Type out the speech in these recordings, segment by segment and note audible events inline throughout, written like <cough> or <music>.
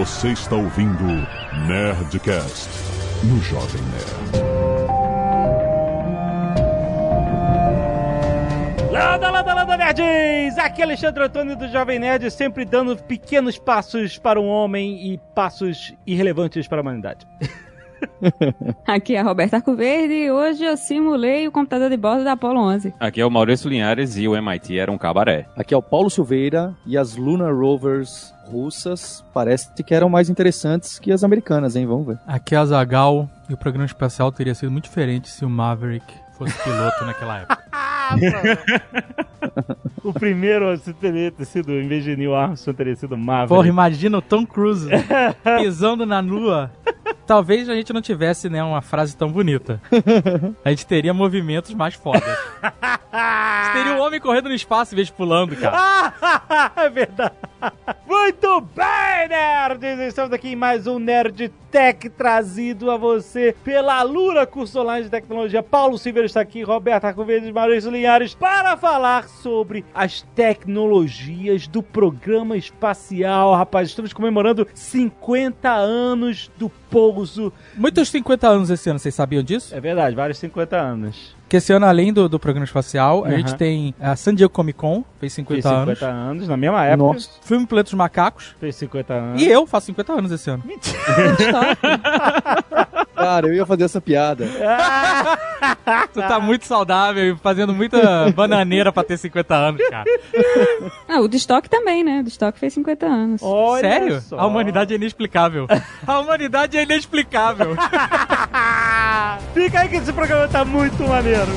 Você está ouvindo Nerdcast no Jovem Nerd. Landa, landa, landa, nerds! Aqui é Alexandre Antônio do Jovem Nerd, sempre dando pequenos passos para o homem e passos irrelevantes para a humanidade. <laughs> <laughs> Aqui é a Roberta Arcoverde e hoje eu simulei o computador de bordo da Apollo 11. Aqui é o Maurício Linhares e o MIT era um cabaré. Aqui é o Paulo Silveira e as Lunar Rovers russas parece que eram mais interessantes que as americanas, hein? Vamos ver. Aqui é a Zagal e o programa espacial teria sido muito diferente se o Maverick fosse piloto naquela época. <laughs> o primeiro teria sido, em vez de Neil Armstrong, teria sido Maverick. Porra, imagina o Tom Cruise pisando na lua. Talvez a gente não tivesse né, uma frase tão bonita. A gente teria movimentos mais fodas. Teria um homem correndo no espaço em vez de pulando, cara. <laughs> é verdade. Muito bem, nerds! Estamos aqui em mais um Nerd Tech trazido a você pela Lura Curso Online de Tecnologia. Paulo Silveira está aqui, Roberto Arcovedes, Maurício Linhares, para falar sobre as tecnologias do programa espacial. Rapaz, estamos comemorando 50 anos do pouso. Muitos 50 anos esse ano, vocês sabiam disso? É verdade, vários 50 anos. Que esse ano, além do, do programa espacial, uhum. a gente tem a San Diego Comic Con, fez 50 fez anos. 50 anos, na mesma época. Nossa. Filme Planeta dos Macacos. Fez 50 anos. E eu faço 50 anos esse ano. Mentira! <laughs> <laughs> Cara, eu ia fazer essa piada. <laughs> tu tá muito saudável e fazendo muita bananeira pra ter 50 anos, cara. Ah, o de estoque também, né? O de estoque fez 50 anos. Olha Sério? Só. A humanidade é inexplicável. A humanidade é inexplicável. <laughs> Fica aí que esse programa tá muito maneiro.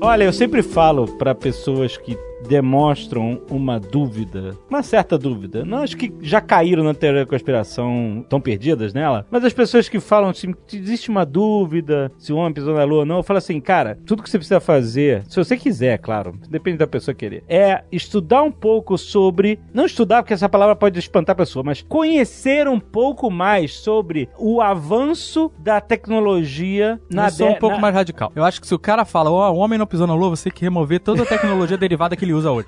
Olha, eu sempre falo para pessoas que demonstram uma dúvida, uma certa dúvida. Não acho que já caíram na teoria da conspiração, estão perdidas nela, mas as pessoas que falam assim, existe uma dúvida se o homem pisou na lua ou não, eu falo assim, cara, tudo que você precisa fazer, se você quiser, claro, depende da pessoa querer, é estudar um pouco sobre, não estudar porque essa palavra pode espantar a pessoa, mas conhecer um pouco mais sobre o avanço da tecnologia na... Eu sou um pouco na... mais radical. Eu acho que se o cara fala, ó, oh, o homem não pisou na lua, você tem que remover toda a tecnologia <laughs> derivada que ele usa <laughs> hoje.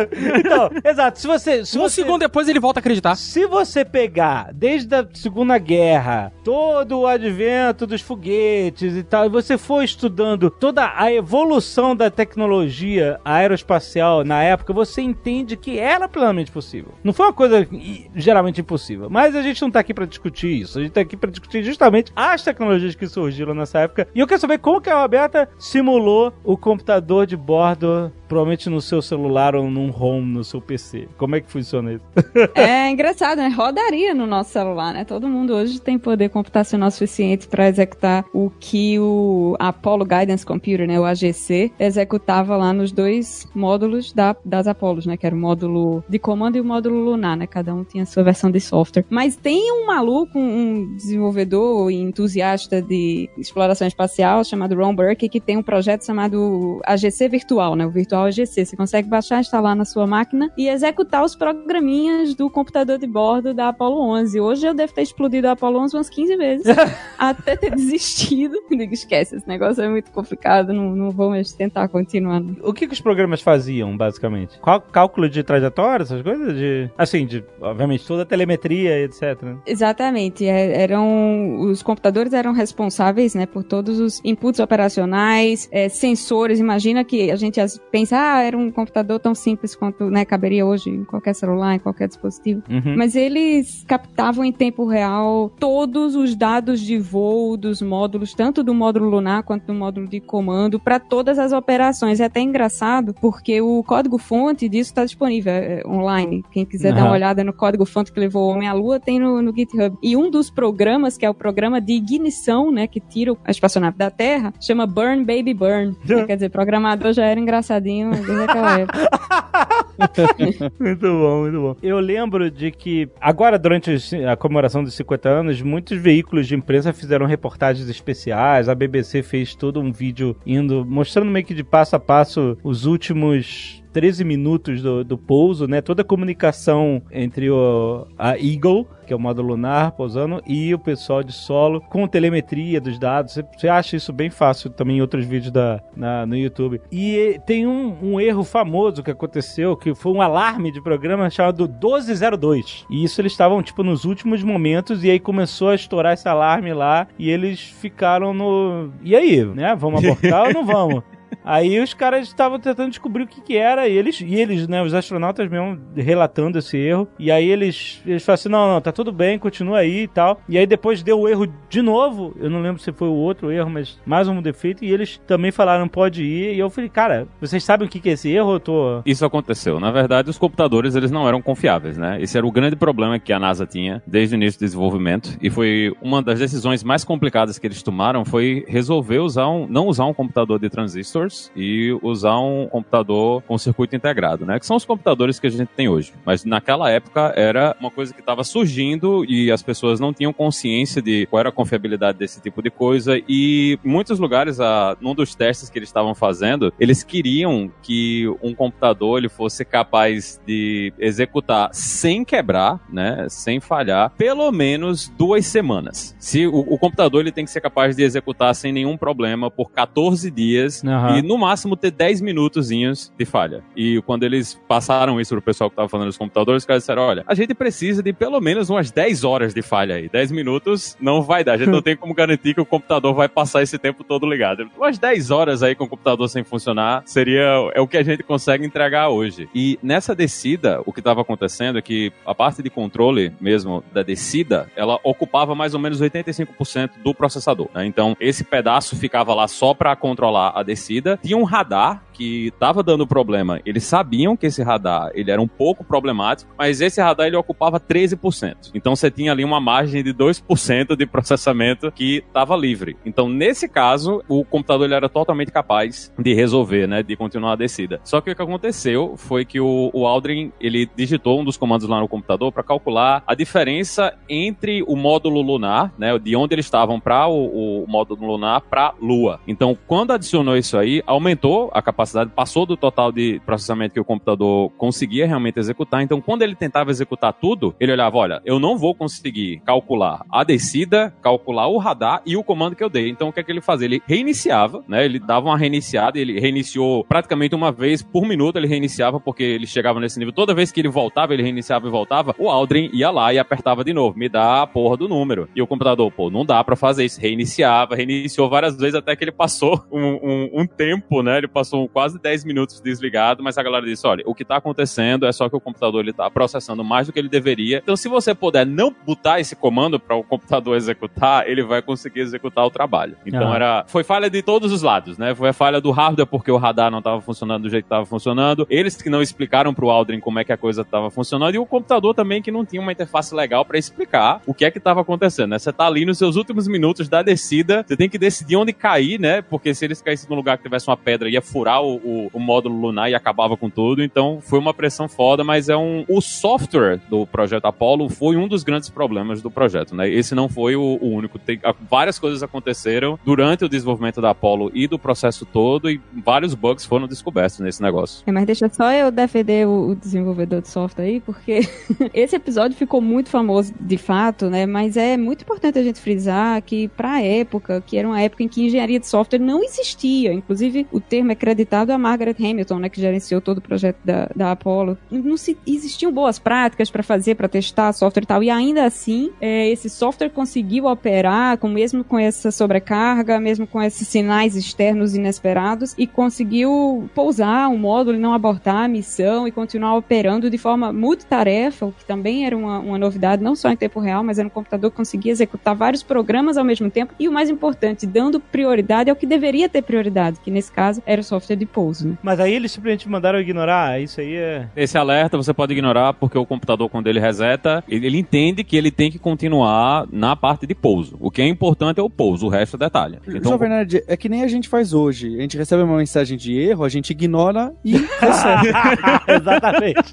<laughs> então, exato. Se você, se um você, segundo depois ele volta a acreditar. Se você pegar desde a Segunda Guerra todo o advento dos foguetes e tal, e você for estudando toda a evolução da tecnologia aeroespacial na época, você entende que era plenamente possível. Não foi uma coisa geralmente impossível. Mas a gente não tá aqui para discutir isso. A gente tá aqui para discutir justamente as tecnologias que surgiram nessa época. E eu quero saber como que a Roberta simulou o computador de bordo provavelmente no seu celular ou num home no seu PC. Como é que funciona isso? <laughs> é engraçado, né? Rodaria no nosso celular, né? Todo mundo hoje tem poder computacional suficiente para executar o que o Apollo Guidance Computer, né, o AGC, executava lá nos dois módulos da, das Apollos, né, que era o módulo de comando e o módulo lunar, né? Cada um tinha a sua versão de software. Mas tem um maluco, um desenvolvedor e entusiasta de exploração espacial chamado Ron Burke que tem um projeto chamado AGC Virtual, né? O Virtual virtual AGC. Você consegue baixar, instalar na sua máquina e executar os programinhas do computador de bordo da Apollo 11. Hoje eu devo ter explodido a Apollo 11 umas 15 vezes, <laughs> até ter desistido. <laughs> Digo, esquece, esse negócio é muito complicado, não, não vou mais tentar continuar. O que, que os programas faziam, basicamente? Qual, cálculo de trajetória, essas coisas? De, assim, de, obviamente, toda a telemetria, etc. Né? Exatamente. É, eram, os computadores eram responsáveis, né, por todos os inputs operacionais, é, sensores. Imagina que a gente pensa pensa, ah, era um computador tão simples quanto né, caberia hoje em qualquer celular, em qualquer dispositivo. Uhum. Mas eles captavam em tempo real todos os dados de voo dos módulos, tanto do módulo lunar quanto do módulo de comando, para todas as operações. É até engraçado, porque o código-fonte disso está disponível é, online. Quem quiser uhum. dar uma olhada no código-fonte que levou o homem à lua, tem no, no GitHub. E um dos programas, que é o programa de ignição, né, que tira a espaçonave da Terra, chama Burn Baby Burn. Quer dizer, programador já era engraçadinho desde aquela época. <laughs> <laughs> muito bom, muito bom. Eu lembro de que, agora, durante a comemoração dos 50 anos, muitos veículos de imprensa fizeram reportagens especiais. A BBC fez todo um vídeo indo, mostrando meio que de passo a passo os últimos. 13 minutos do, do pouso, né? Toda a comunicação entre o, a Eagle, que é o módulo lunar, pousando, e o pessoal de solo, com telemetria dos dados. Você, você acha isso bem fácil também em outros vídeos da, na- no YouTube. E tem um, um erro famoso que aconteceu, que foi um alarme de programa chamado 1202. E isso eles estavam, tipo, nos últimos momentos, e aí começou a estourar esse alarme lá, e eles ficaram no... E aí, né? Vamos abortar ou não vamos? <laughs> Aí os caras estavam tentando descobrir o que que era, e eles, e eles, né, os astronautas mesmo relatando esse erro, e aí eles, eles falaram assim, não, não, tá tudo bem, continua aí e tal, e aí depois deu o erro de novo, eu não lembro se foi o outro erro, mas mais um defeito, e eles também falaram, pode ir, e eu falei, cara, vocês sabem o que que é esse erro, eu tô... Isso aconteceu. Na verdade, os computadores eles não eram confiáveis, né? Esse era o grande problema que a NASA tinha desde o início do desenvolvimento. E foi uma das decisões mais complicadas que eles tomaram foi resolver usar um, não usar um computador de transistors e usar um computador com circuito integrado, né? Que são os computadores que a gente tem hoje. Mas naquela época era uma coisa que estava surgindo e as pessoas não tinham consciência de qual era a confiabilidade desse tipo de coisa e em muitos lugares, a, num dos testes que eles estavam fazendo, eles queriam que um computador ele fosse capaz de executar sem quebrar, né, sem falhar, pelo menos duas semanas. Se o, o computador ele tem que ser capaz de executar sem nenhum problema por 14 dias Aham. e no máximo ter 10 minutozinhos de falha. E quando eles passaram isso pro pessoal que tava falando dos computadores, os caras disseram, olha, a gente precisa de pelo menos umas 10 horas de falha aí. 10 minutos não vai dar. A gente não <laughs> tem como garantir que o computador vai passar esse tempo todo ligado. Umas 10 horas aí com o computador sem funcionar seria é o que a gente consegue entregar hoje. E nessa descida, o que estava acontecendo é que a parte de controle mesmo da descida, ela ocupava mais ou menos 85% do processador. né? Então, esse pedaço ficava lá só para controlar a descida. Tinha um radar que estava dando problema. Eles sabiam que esse radar ele era um pouco problemático, mas esse radar ele ocupava 13%. Então você tinha ali uma margem de 2% de processamento que estava livre. Então nesse caso, o computador ele era totalmente capaz de resolver, né, de continuar a descida. Só que o que aconteceu foi que o, o Aldrin ele digitou um dos comandos lá no computador para calcular a diferença entre o módulo lunar, né, de onde eles estavam para o, o módulo lunar para Lua. Então quando adicionou isso aí, aumentou a capacidade, passou do total de processamento que o computador conseguia realmente executar. Então, quando ele tentava executar tudo, ele olhava: olha, eu não vou conseguir calcular a descida, calcular o radar e o comando que eu dei. Então, o que é que ele fazia? Ele reiniciava, né? Ele dava uma reiniciada, ele reiniciou praticamente uma vez por minuto, ele reiniciava, porque ele chegava nesse nível. Toda vez que ele voltava, ele reiniciava e voltava, o Aldrin ia lá e apertava de novo: me dá a porra do número. E o computador, pô, não dá pra fazer isso. Reiniciava, reiniciou várias vezes até que ele passou um, um- um tempo, né? Ele passou quase 10 minutos desligado, mas a galera disse: olha, o que tá acontecendo é só que o computador ele tá processando mais do que ele deveria. Então, se você puder não botar esse comando para o computador <laughs> executar, ele vai conseguir executar o trabalho. Então, Ah. era foi falha de todos os lados, né? Foi a falha do hardware porque o radar não tava funcionando do jeito que tava funcionando. Eles que não explicaram pro Aldrin como é que a coisa tava funcionando e o computador também que não tinha uma interface legal para explicar o que é que tava acontecendo, né? Você tá ali nos seus últimos minutos da descida, você tem que decidir onde cair, né? Porque se eles caíssem num lugar que tivesse uma pedra, ia furar o, o- o módulo lunar e acabava com tudo. Então foi uma pressão foda, mas é um. O software do projeto Apollo foi um dos grandes problemas do projeto, né? Esse não foi o, o único. Tem, várias coisas aconteceram durante o desenvolvimento da Apollo e do processo todo, e vários bugs foram descobertos nesse negócio. É, mas deixa só eu defender o, o desenvolvedor de software aí, porque <laughs> esse episódio ficou muito famoso de fato, né? Mas é muito importante a gente frisar que, pra época, que era uma época em que engenharia de software não existia. Inclusive, o termo é creditado a Margaret Hamilton, né? Que gerenciou todo o projeto da, da Apollo. Não se, existiam boas práticas para fazer, para testar software e tal. E ainda assim, é, esse software conseguiu operar, com, mesmo com essa sobrecarga, mesmo com esses sinais externos inesperados, e conseguiu pousar um módulo não abortar a missão e continuar operando de forma multitarefa, o que também era uma, uma novidade, não só em tempo real, mas era um computador que conseguia executar vários programas ao mesmo tempo. E o mais importante, dando prioridade ao que deveria ter prioridade, que nesse caso era o software de pouso. Né? Mas aí eles simplesmente mandaram ignorar, isso aí é... Esse alerta você pode ignorar porque o computador, quando ele reseta, ele, ele entende que ele tem que continuar na parte de pouso. O que é importante é o pouso, o resto é detalhe. Então, João Bernard, é que nem a gente faz hoje. A gente recebe uma mensagem de erro, a gente ignora e <laughs> recebe. <laughs> Exatamente.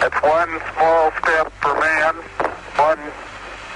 It's one small step for man, one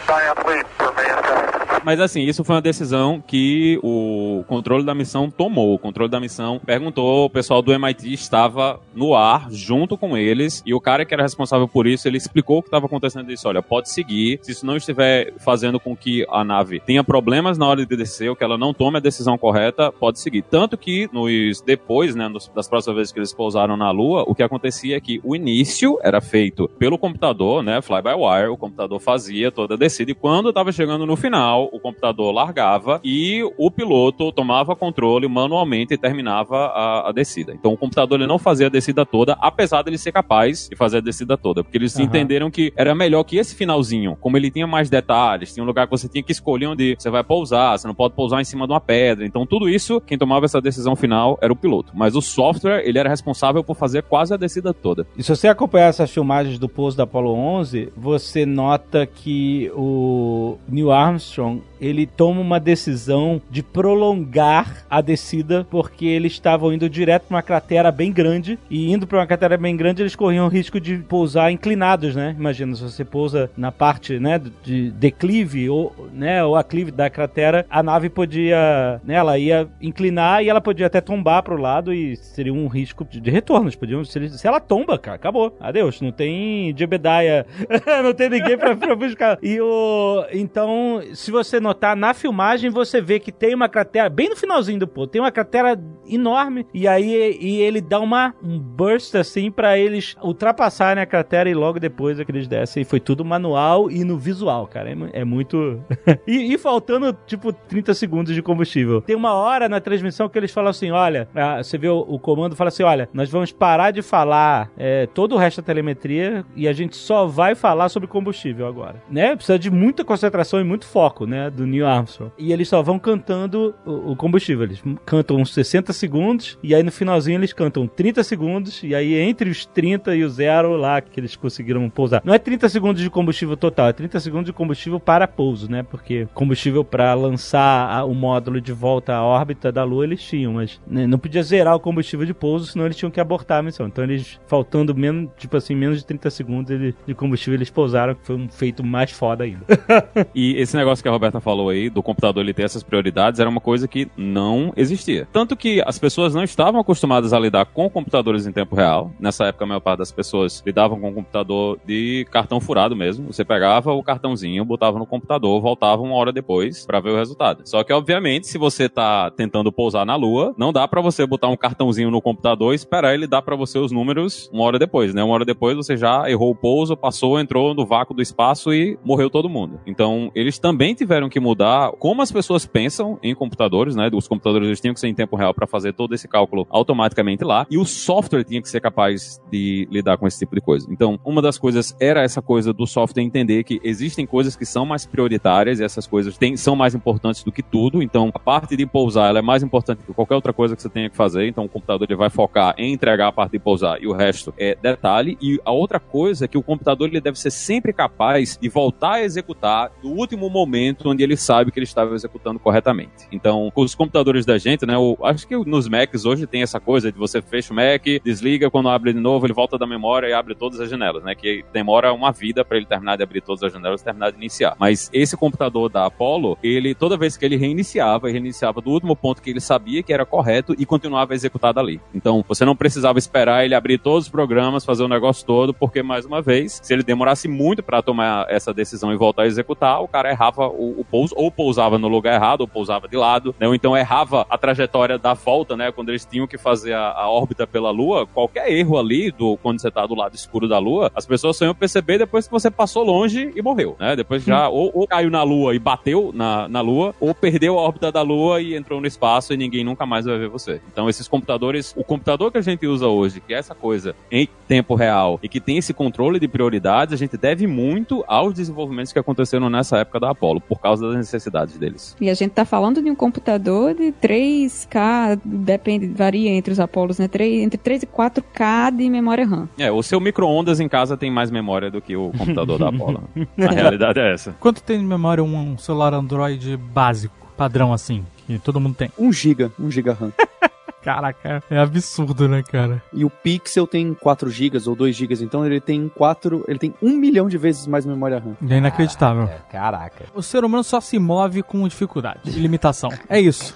giant leap for mankind. Mas assim, isso foi uma decisão que o controle da missão tomou. O controle da missão perguntou, o pessoal do MIT estava no ar junto com eles e o cara que era responsável por isso, ele explicou o que estava acontecendo e disse, olha, pode seguir, se isso não estiver fazendo com que a nave tenha problemas na hora de descer, ou que ela não tome a decisão correta, pode seguir. Tanto que nos depois, né, nos, das próximas vezes que eles pousaram na Lua, o que acontecia é que o início era feito pelo computador, né, fly-by-wire, o computador fazia toda a descida e quando estava chegando no final, o computador largava e o piloto tomava controle manualmente e terminava a, a descida. Então o computador ele não fazia a descida toda, apesar dele ser capaz de fazer a descida toda, porque eles uhum. entenderam que era melhor que esse finalzinho, como ele tinha mais detalhes, tinha um lugar que você tinha que escolher onde você vai pousar, você não pode pousar em cima de uma pedra. Então tudo isso, quem tomava essa decisão final era o piloto. Mas o software, ele era responsável por fazer quase a descida toda. E se você acompanhar essas filmagens do pouso da Apollo 11, você nota que o Neil Armstrong ele toma uma decisão de prolongar a descida porque eles estavam indo direto para uma cratera bem grande e indo para uma cratera bem grande eles corriam o risco de pousar inclinados, né? Imagina se você pousa na parte, né, de declive ou, né, ou aclive da cratera, a nave podia, né, ela ia inclinar e ela podia até tombar para o lado e seria um risco de, retorno. Eles podiam, se, se, ela tomba, cara, acabou. Adeus, não tem Jebediah, <laughs> não tem ninguém para buscar. E o então, se você não notar, na filmagem você vê que tem uma cratera, bem no finalzinho do pô, tem uma cratera enorme, e aí e ele dá uma, um burst assim para eles ultrapassarem a cratera e logo depois é que eles descem. E foi tudo manual e no visual, cara. É, é muito. <laughs> e, e, faltando, tipo, 30 segundos de combustível. Tem uma hora na transmissão que eles falam assim: olha, você vê o, o comando fala assim: olha, nós vamos parar de falar é, todo o resto da telemetria e a gente só vai falar sobre combustível agora. Né? Precisa de muita concentração e muito foco, né? Do Neil Armstrong. E eles só vão cantando o, o, combustível. Eles cantam uns 60 segundos e aí no finalzinho eles cantam 30 segundos e aí entre os 30 e o zero lá que eles conseguiram pousar. Não é 30 segundos de combustível total, é 30 segundos de combustível para pouso, né? Porque combustível para lançar o módulo de volta à órbita da Lua eles tinham, mas né, não podia zerar o combustível de pouso, senão eles tinham que abortar a missão. Então eles, faltando menos, tipo assim, menos de 30 segundos de combustível, eles pousaram, que foi um feito mais foda ainda. <laughs> e esse negócio que a Roberta falou aí, do computador ele ter essas prioridades, era uma coisa que não existia. Tanto que as pessoas não estavam acostumadas a lidar com computadores em tempo real. Nessa época, a maior parte das pessoas lidavam com um computador de cartão furado mesmo. Você pegava o cartãozinho, botava no computador, voltava uma hora depois para ver o resultado. Só que, obviamente, se você tá tentando pousar na Lua, não dá para você botar um cartãozinho no computador e esperar ele dar para você os números uma hora depois, né? Uma hora depois você já errou o pouso, passou, entrou no vácuo do espaço e morreu todo mundo. Então, eles também tiveram que mudar como as pessoas pensam em computadores, né? Os computadores eles tinham que ser em tempo real para fazer todo esse cálculo automaticamente lá, e o software tinha que ser capaz de lidar com esse tipo de coisa. Então, uma das coisas era essa coisa do software entender que existem coisas que são mais prioritárias e essas coisas têm, são mais importantes do que tudo. Então, a parte de pousar ela é mais importante que qualquer outra coisa que você tenha que fazer. Então, o computador ele vai focar em entregar a parte de pousar e o resto é detalhe. E a outra coisa é que o computador ele deve ser sempre capaz de voltar a executar no último momento onde ele sabe que ele estava executando corretamente. Então, com os computadores da gente, né, eu acho que nos Macs hoje tem essa coisa de você fecha o Mac, desliga, quando abre de novo, ele volta da memória e abre todas as janelas, né, que demora uma vida para ele terminar de abrir todas as janelas e terminar de iniciar. Mas esse computador da Apollo, ele toda vez que ele reiniciava, ele reiniciava do último ponto que ele sabia que era correto e continuava a executar dali. Então, você não precisava esperar ele abrir todos os programas, fazer o negócio todo, porque mais uma vez, se ele demorasse muito para tomar essa decisão e voltar a executar, o cara errava o, o pouso ou pousava no lugar errado, ou pousava de lado, né? Ou então errava a trajetória da volta, né? Quando eles tinham que fazer a, a órbita pela Lua, qualquer erro ali, do, quando você tá do lado escuro da Lua, as pessoas só iam perceber depois que você passou longe e morreu, né? Depois já ou, ou, caiu na Lua e bateu na, na Lua, ou perdeu a órbita da Lua e entrou no espaço e ninguém nunca mais vai ver você. Então esses computadores, o computador que a gente usa hoje, que é essa coisa em tempo real e que tem esse controle de prioridades, a gente deve muito aos desenvolvimentos que aconteceram nessa época da Apollo, porque causa das necessidades deles. E a gente tá falando de um computador de 3K, depende, varia entre os Apolos, né? 3, entre 3 e 4K de memória RAM. É, o seu micro-ondas em casa tem mais memória do que o computador da Apollo. <laughs> A realidade é essa. Quanto tem de memória um celular Android básico, padrão assim, que todo mundo tem? 1 GB, 1 GB RAM. <laughs> Caraca, é absurdo, né, cara? E o Pixel tem 4 GB ou 2 GB, então ele tem 4, ele tem 1 milhão de vezes mais memória RAM. É inacreditável. É, caraca. O ser humano só se move com dificuldade e limitação. É isso.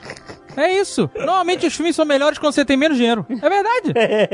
É isso. Normalmente os filmes são melhores quando você tem menos dinheiro. É verdade.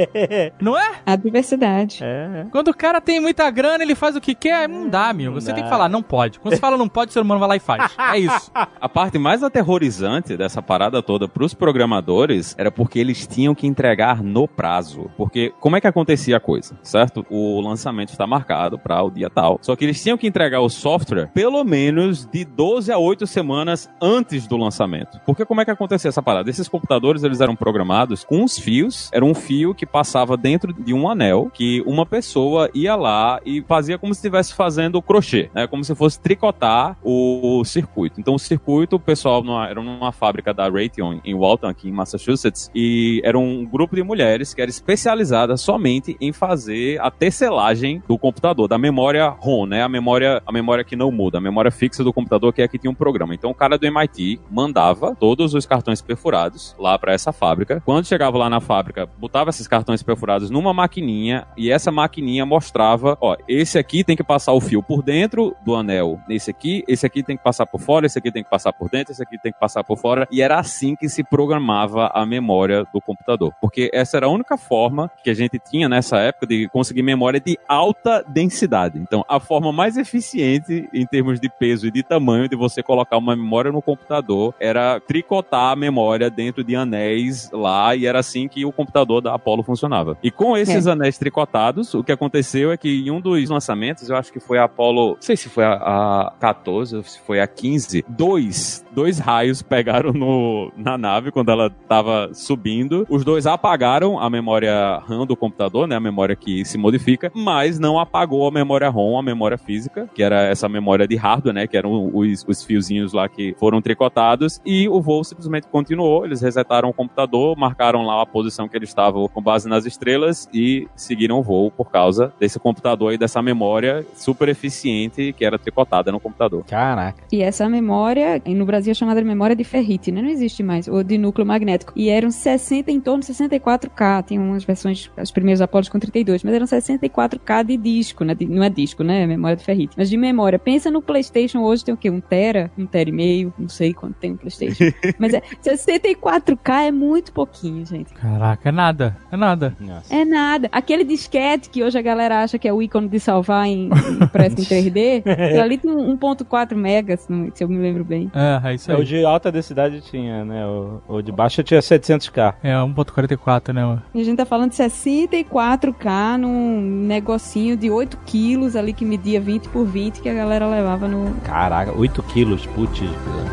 <laughs> Não é? A diversidade. É. Quando o cara tem muita grana, ele faz o que quer, não dá, amigo. Você dá. tem que falar, não pode. Quando você fala não pode, o ser humano vai lá e faz. É isso. A parte mais aterrorizante dessa parada toda pros programadores era porque eles tinham que entregar no prazo. Porque como é que acontecia a coisa, certo? O lançamento está marcado para o dia tal. Só que eles tinham que entregar o software pelo menos de 12 a 8 semanas antes do lançamento. Porque como é que acontecia essa parada? Esses computadores, eles eram programados com os fios. Era um fio que passava dentro de um anel que uma pessoa ia lá e fazia como se estivesse fazendo crochê, né? Como se fosse tricotar o, circuito. Então o circuito, o pessoal numa, era numa fábrica da Raytheon em Walton, aqui em Massachusetts, e era um grupo de mulheres que era especializada somente em fazer a tecelagem do computador, da memória ROM, né? A memória, a memória que não muda, a memória fixa do computador que é que tinha um programa. Então o cara do MIT mandava todos os cartões perfurados lá para essa fábrica. Quando chegava lá na fábrica, botava esses cartões perfurados numa maquininha e essa maquininha mostrava, ó, esse aqui tem que passar o fio por dentro do anel, esse aqui, esse aqui tem que passar por fora, esse aqui tem que passar por dentro, esse aqui tem que passar por fora, e era assim que se programava a memória do computador, porque essa era a única forma que a gente tinha nessa época de conseguir memória de alta densidade. Então, a forma mais eficiente em termos de peso e de tamanho de você colocar uma memória no computador era tricotar a memória dentro de anéis lá, e era assim que o computador da Apollo funcionava. E com esses anéis tricotados, o que aconteceu é que em um dos lançamentos, eu acho que foi a Apollo, não sei se foi a, a 14 ou se foi a 15, dois, dois raios <laughs> pegaram no, na nave quando ela estava subindo. Os dois apagaram a memória RAM do computador, né, a memória que se modifica, mas não apagou a memória ROM, a memória física, que era essa memória de hardware, né, que eram os, os fiozinhos lá que foram tricotados, e o voo simplesmente continuou, eles resetaram o computador, marcaram lá a posição que eles estavam com base nas estrelas e seguiram o voo por causa desse computador e dessa memória super eficiente que era tricotada no computador. Caraca. E essa memória, no Brasil é chamada de memória de ferrite, né? Não existe mais, ou de núcleo magnético. E eram 60, em torno de 64K. Tem umas versões, os primeiros Apolos com 32, mas eram 64K de disco, né? De- não é disco, né? É memória de ferrite. Mas de memória. Pensa no PlayStation hoje tem o quê? Um tera? Um tera e meio? Não sei quanto tem um PlayStation. <laughs> mas é, 64K é muito pouquinho, gente. Caraca, é nada. É nada. Nossa. É nada. Aquele disquete que hoje a galera acha que é o ícone de salvar em, em impresso em 3D, aquilo <laughs> ali tem um 1.4 megas, se eu me lembro bem. É, é isso É, o aí. de alta densidade tinha, né? O, o de baixa tinha 700k. É 1.44, né? E a gente tá falando de 64K num negocinho de 8 quilos ali que media 20 por 20 que a galera levava no Caraca, 8 quilos, putz.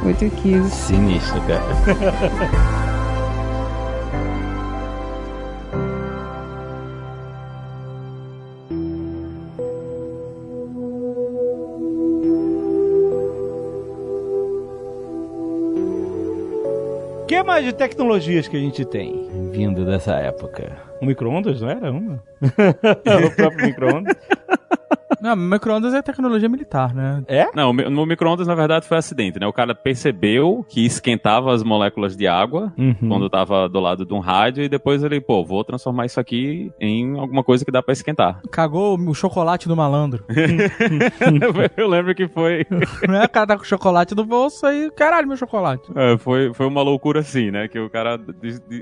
8 quilos. Sinistro, cara. Que mais de tecnologias que a gente tem vindo dessa época? O micro-ondas não era uma? <laughs> o próprio micro-ondas? Não, micro-ondas é tecnologia militar, né? É? Não, no micro-ondas, na verdade, foi acidente, né? O cara percebeu que esquentava as moléculas de água Uhum. quando tava do lado de um rádio e depois ele, pô, vou transformar isso aqui em alguma coisa que dá pra esquentar. Cagou o chocolate do malandro. <laughs> Eu lembro que foi, <laughs> né? O cara tá com chocolate no bolso aí, caralho, meu chocolate. é, foi, foi uma loucura assim, né? Que o cara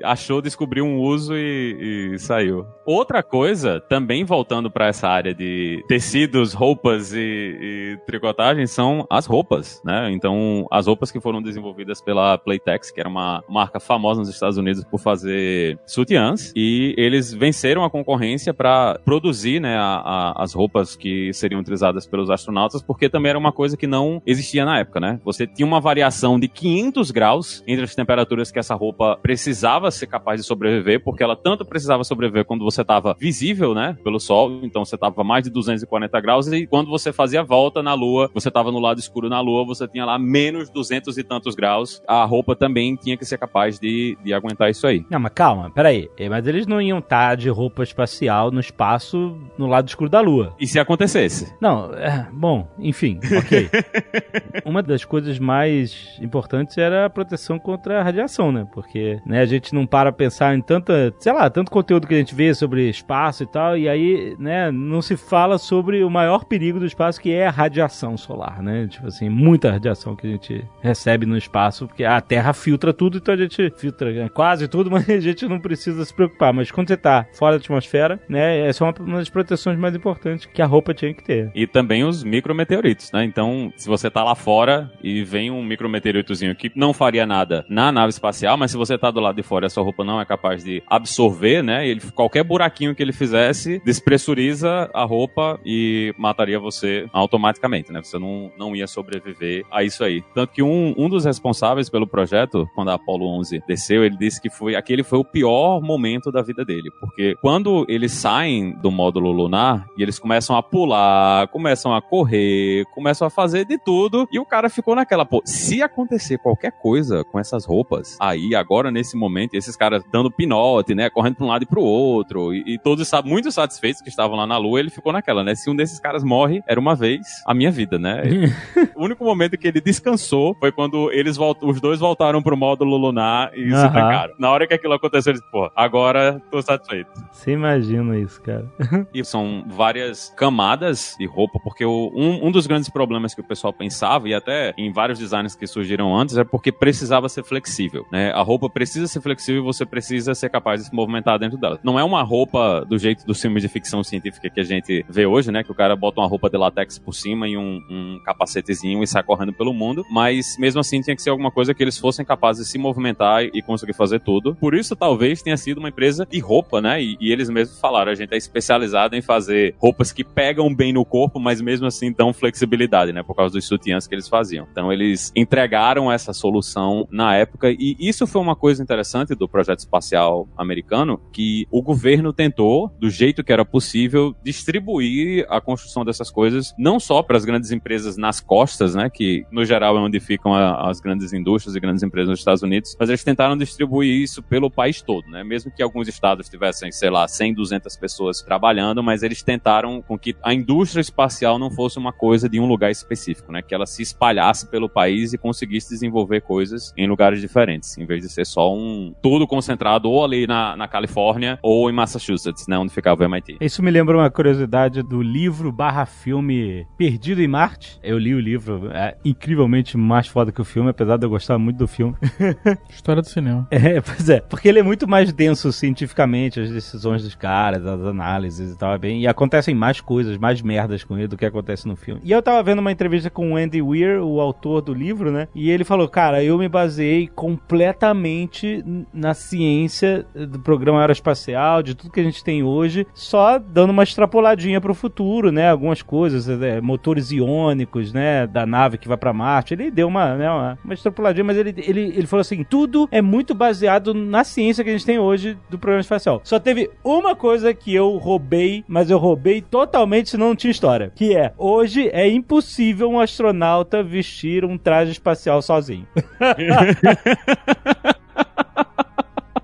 achou, descobriu um uso e, e saiu. Outra coisa, também voltando pra essa área de tecidos, roupas e, e tricotagem, são as roupas, né? Então, as roupas que foram desenvolvidas pela Playtex, que era uma marca famosa nos Estados Unidos por fazer sutiãs, e eles venceram a concorrência para produzir, né, a- a- as roupas que seriam utilizadas pelos astronautas, porque também era uma coisa que não existia na época, né? Você tinha uma variação de 500 graus entre as temperaturas que essa roupa precisava ser capaz de sobreviver, porque ela tanto precisava sobreviver quando você estava visível, né, pelo sol, então você estava mais de 240 250 graus e quando você fazia a volta na Lua, você tava no lado escuro na Lua, você tinha lá menos 200 e tantos graus. A roupa também tinha que ser capaz de, de aguentar isso aí. Não, mas calma, peraí. É, Mas eles não iam estar de roupa espacial no espaço no lado escuro da Lua. E se acontecesse? Não, é, bom, enfim, ok. <laughs> Uma das coisas mais importantes era a proteção contra a radiação, né? Porque né, a gente não para pensar em tanta, sei lá, tanto conteúdo que a gente vê sobre espaço e tal, e aí, né, não se fala sobre o maior perigo do espaço, que é a radiação solar, né? Tipo assim, muita radiação que a gente recebe no espaço, porque a Terra filtra tudo, então a gente filtra né, quase tudo, <laughs> mas a gente não precisa se preocupar. Mas quando você tá fora da atmosfera, né, essa é uma, das proteções mais importantes que a roupa tinha que ter. E também os micrometeoritos, né? Então, se você tá lá fora e vem um micrometeoritozinho que não faria nada na nave espacial, mas se você tá do lado de fora e a sua roupa não é capaz de absorver, né? Ele, qualquer buraquinho que ele fizesse despressuriza a roupa e mataria você automaticamente, né? Você não, não ia sobreviver a isso aí. Tanto que um, um dos responsáveis pelo projeto, quando a Apollo 11 desceu, ele disse que foi aquele foi o pior momento da vida dele, porque quando eles saem do módulo lunar e eles começam a pular, começam a correr, começam a fazer de tudo, e o cara ficou naquela, pô, se acontecer qualquer coisa com essas roupas, aí agora nesse momento, esses caras dando pinote, né, correndo pra um lado e pro outro, e, e todos muito satisfeitos que estavam lá na lua, ele ficou naquela, né, se um desses caras morre, era uma vez a minha vida, né, <laughs> o único momento que ele descansou foi quando eles os dois voltaram pro módulo lunar e se Aham. trancaram. Na hora que aquilo aconteceu, eles, pô, agora tô satisfeito. Você imagina isso, cara. <laughs> E são várias camadas de roupa, porque o- um, um dos grandes problemas que o pessoal pensava, e até em vários designs que surgiram antes, é porque precisava ser flexível. Né? A roupa precisa ser flexível e você precisa ser capaz de se movimentar dentro dela. Não é uma roupa do jeito dos filmes de ficção científica que a gente vê hoje, né? Que o cara bota uma roupa de latex por cima e um, um capacetezinho e sai correndo pelo mundo. Mas mesmo assim tinha que ser alguma coisa que eles fossem capazes de se movimentar e conseguir fazer tudo. Por isso, talvez tenha sido uma empresa de roupa, né? E, e eles mesmos falaram: a gente é especializado em fazer roupas que pegam bem no corpo, mas mesmo assim dão flexibilidade, né? Por causa dos sutiãs que eles faziam. Então eles entregaram essa solução na época e isso foi uma coisa interessante do projeto espacial americano que o governo tentou, do jeito que era possível, distribuir a construção dessas coisas não só para as grandes empresas nas costas, né? Que no geral é onde ficam a- as grandes indústrias e grandes empresas nos Estados Unidos, mas eles tentaram distribuir isso pelo país todo, né? Mesmo que alguns estados tivessem, sei lá, 100, 200 pessoas trabalhando, mas eles tentaram com que a indústria espacial não fosse uma coisa de um lugar específico, né? Que ela se espalhasse pelo país e conseguisse desenvolver coisas em lugares diferentes, em vez de ser só um tudo concentrado ou ali na, na Califórnia ou em Massachusetts, né? Onde ficava o MIT. Isso me lembra uma curiosidade do livro barra filme Perdido em Marte. Eu li o livro, é incrivelmente mais foda que o filme, apesar de eu gostar muito do filme. <laughs> História do cinema. É, pois é. Porque ele é muito mais denso cientificamente, as decisões dos caras, as análises e tal, é bem. E acontecem mais coisas, mais merdas com ele do que acontece no filme. E eu tava vendo uma entrevista com o Andy Weir, o autor do livro, né? E ele falou, cara, eu me baseei completamente na ciência do programa aeroespacial, de tudo que a gente tem hoje, só dando uma extrapoladinha pro futuro, né? Algumas coisas, é, motores iônicos, né? Da nave que vai pra Marte. Ele deu uma, né, uma, uma mas ele, ele, ele falou assim: tudo é muito baseado na ciência que a gente tem hoje do programa espacial. Só teve uma coisa que eu roubei, mas eu roubei totalmente, senão não tinha história. Que é: hoje é impossível um astronauta vestir um traje espacial sozinho. <laughs>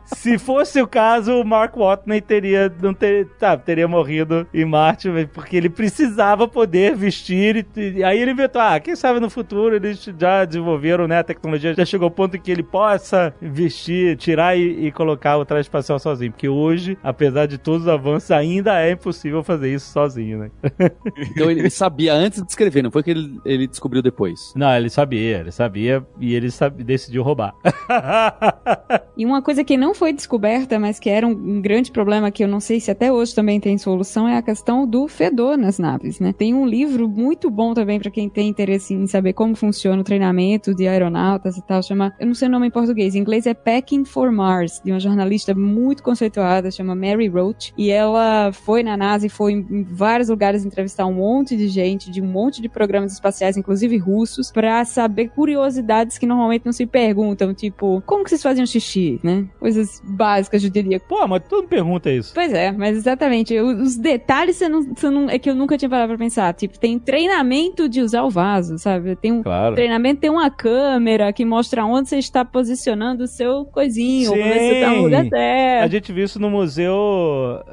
Se fosse o caso, o Mark Watney teria, não ter, tá, teria morrido em Marte, porque ele precisava poder vestir. E, e aí ele inventou, ah, quem sabe no futuro eles já desenvolveram, né? A tecnologia já chegou ao ponto em que ele possa vestir, tirar e, e colocar o traje espacial sozinho. Porque hoje, apesar de todos os avanços, ainda é impossível fazer isso sozinho, né? <laughs> Então ele sabia antes de escrever, não foi que ele, ele descobriu depois. Não, ele sabia, ele sabia e ele sabe, decidiu roubar. <laughs> E uma coisa que não foi descoberta, mas que era um, um grande problema que eu não sei se até hoje também tem solução, é a questão do fedor nas naves, né? Tem um livro muito bom também para quem tem interesse em saber como funciona o treinamento de aeronautas e tal, chama, eu não sei o nome em português, em inglês é Packing for Mars, de uma jornalista muito conceituada, chama Mary Roach, e ela foi na NASA e foi em, vários lugares entrevistar um monte de gente de um monte de programas espaciais, inclusive russos, para saber curiosidades que normalmente não se perguntam, tipo, como que vocês faziam xixi? né, coisas básicas de dia. Pô, mas todo mundo pergunta isso. Pois é, mas exatamente. Os detalhes você não, você não- é que eu nunca tinha parado pra pensar. Tipo, tem treinamento de usar o vaso, sabe? Tem um Claro. treinamento, tem uma câmera que mostra onde você está posicionando o seu coisinho, ver se você tá no lugar Sim. A certo. gente viu isso no museu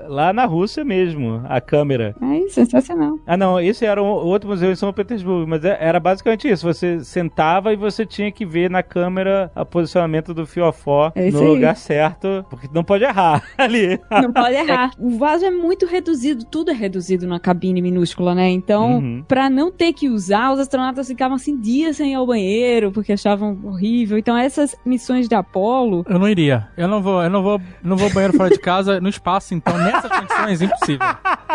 lá na Rússia mesmo, a câmera. É sensacional. Ah, não, esse era um outro museu em São Petersburgo, mas é- era basicamente isso. Você sentava e você tinha que ver na câmera o posicionamento do fiofó É no aí. lugar certo, porque não pode errar <laughs> ali. Não pode errar. O vaso é muito reduzido, tudo é reduzido na cabine minúscula, né? Então, Uhum. pra não ter que usar, os astronautas ficavam assim dias sem ir ao banheiro, porque achavam horrível. Então, essas missões de Apolo. Eu não iria. Eu não vou, eu não vou, não vou ao banheiro fora de casa no espaço, então nessas condições impossível.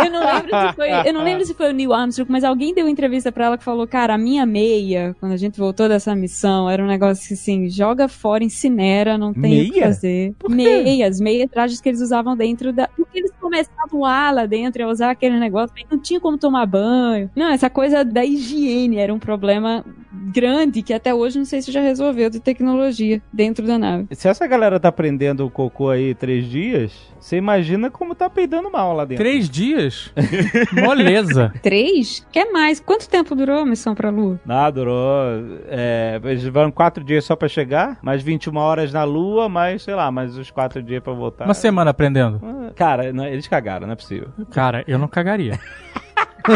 Eu não lembro se foi, eu não lembro se foi o Neil Armstrong, mas alguém deu entrevista pra ela que falou: Cara, a minha meia, quando a gente voltou dessa missão, era um negócio assim: joga fora, incinera, não tem o que Meia? fazer. Meias, meias trajes que eles usavam dentro da. Porque eles começavam lá, lá dentro a usar aquele negócio, não tinha como tomar banho. Não, essa coisa da higiene era um problema grande que até hoje não sei se já resolveu de tecnologia dentro da nave. Se essa galera tá prendendo o cocô aí três dias, você imagina como tá peidando mal lá dentro. Três dias? <laughs> Moleza. Três? Quer mais? Quanto tempo durou a missão pra Lua? Ah, durou. É, eles levaram quatro dias só pra chegar, mais 21 horas na Lua, mais, sei lá, mais os quatro dias pra voltar. Uma semana aprendendo. Ah, Cara, não- eles cagaram, não é possível. Cara, eu não cagaria. <laughs>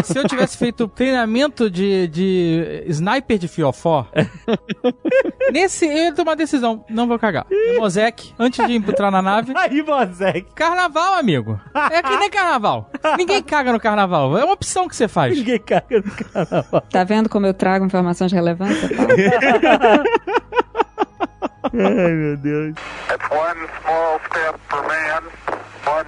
Se eu tivesse feito treinamento de, de sniper de fiofó, <laughs> nesse eu ia tomar decisão. Não vou cagar. Mosec, antes de entrar na nave. Aí, Mosek, Carnaval, amigo. É que nem carnaval. Ninguém caga no carnaval. É uma opção que você faz. ninguém caga no carnaval. Tá vendo como eu trago informações relevantes? <laughs> Ai, meu Deus. It's one small step for man, one